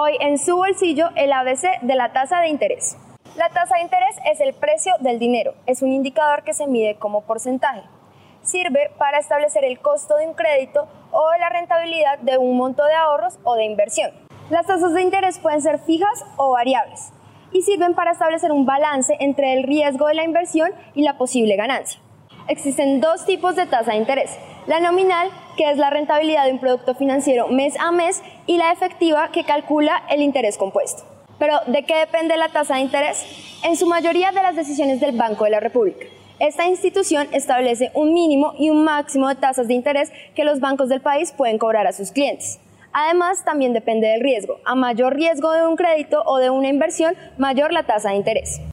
Hoy en su bolsillo el ABC de la tasa de interés. La tasa de interés es el precio del dinero. Es un indicador que se mide como porcentaje. Sirve para establecer el costo de un crédito o la rentabilidad de un monto de ahorros o de inversión. Las tasas de interés pueden ser fijas o variables y sirven para establecer un balance entre el riesgo de la inversión y la posible ganancia. Existen dos tipos de tasa de interés. La nominal, que es la rentabilidad de un producto financiero mes a mes, y la efectiva, que calcula el interés compuesto. Pero, ¿de qué depende la tasa de interés? En su mayoría de las decisiones del Banco de la República. Esta institución establece un mínimo y un máximo de tasas de interés que los bancos del país pueden cobrar a sus clientes. Además, también depende del riesgo. A mayor riesgo de un crédito o de una inversión, mayor la tasa de interés.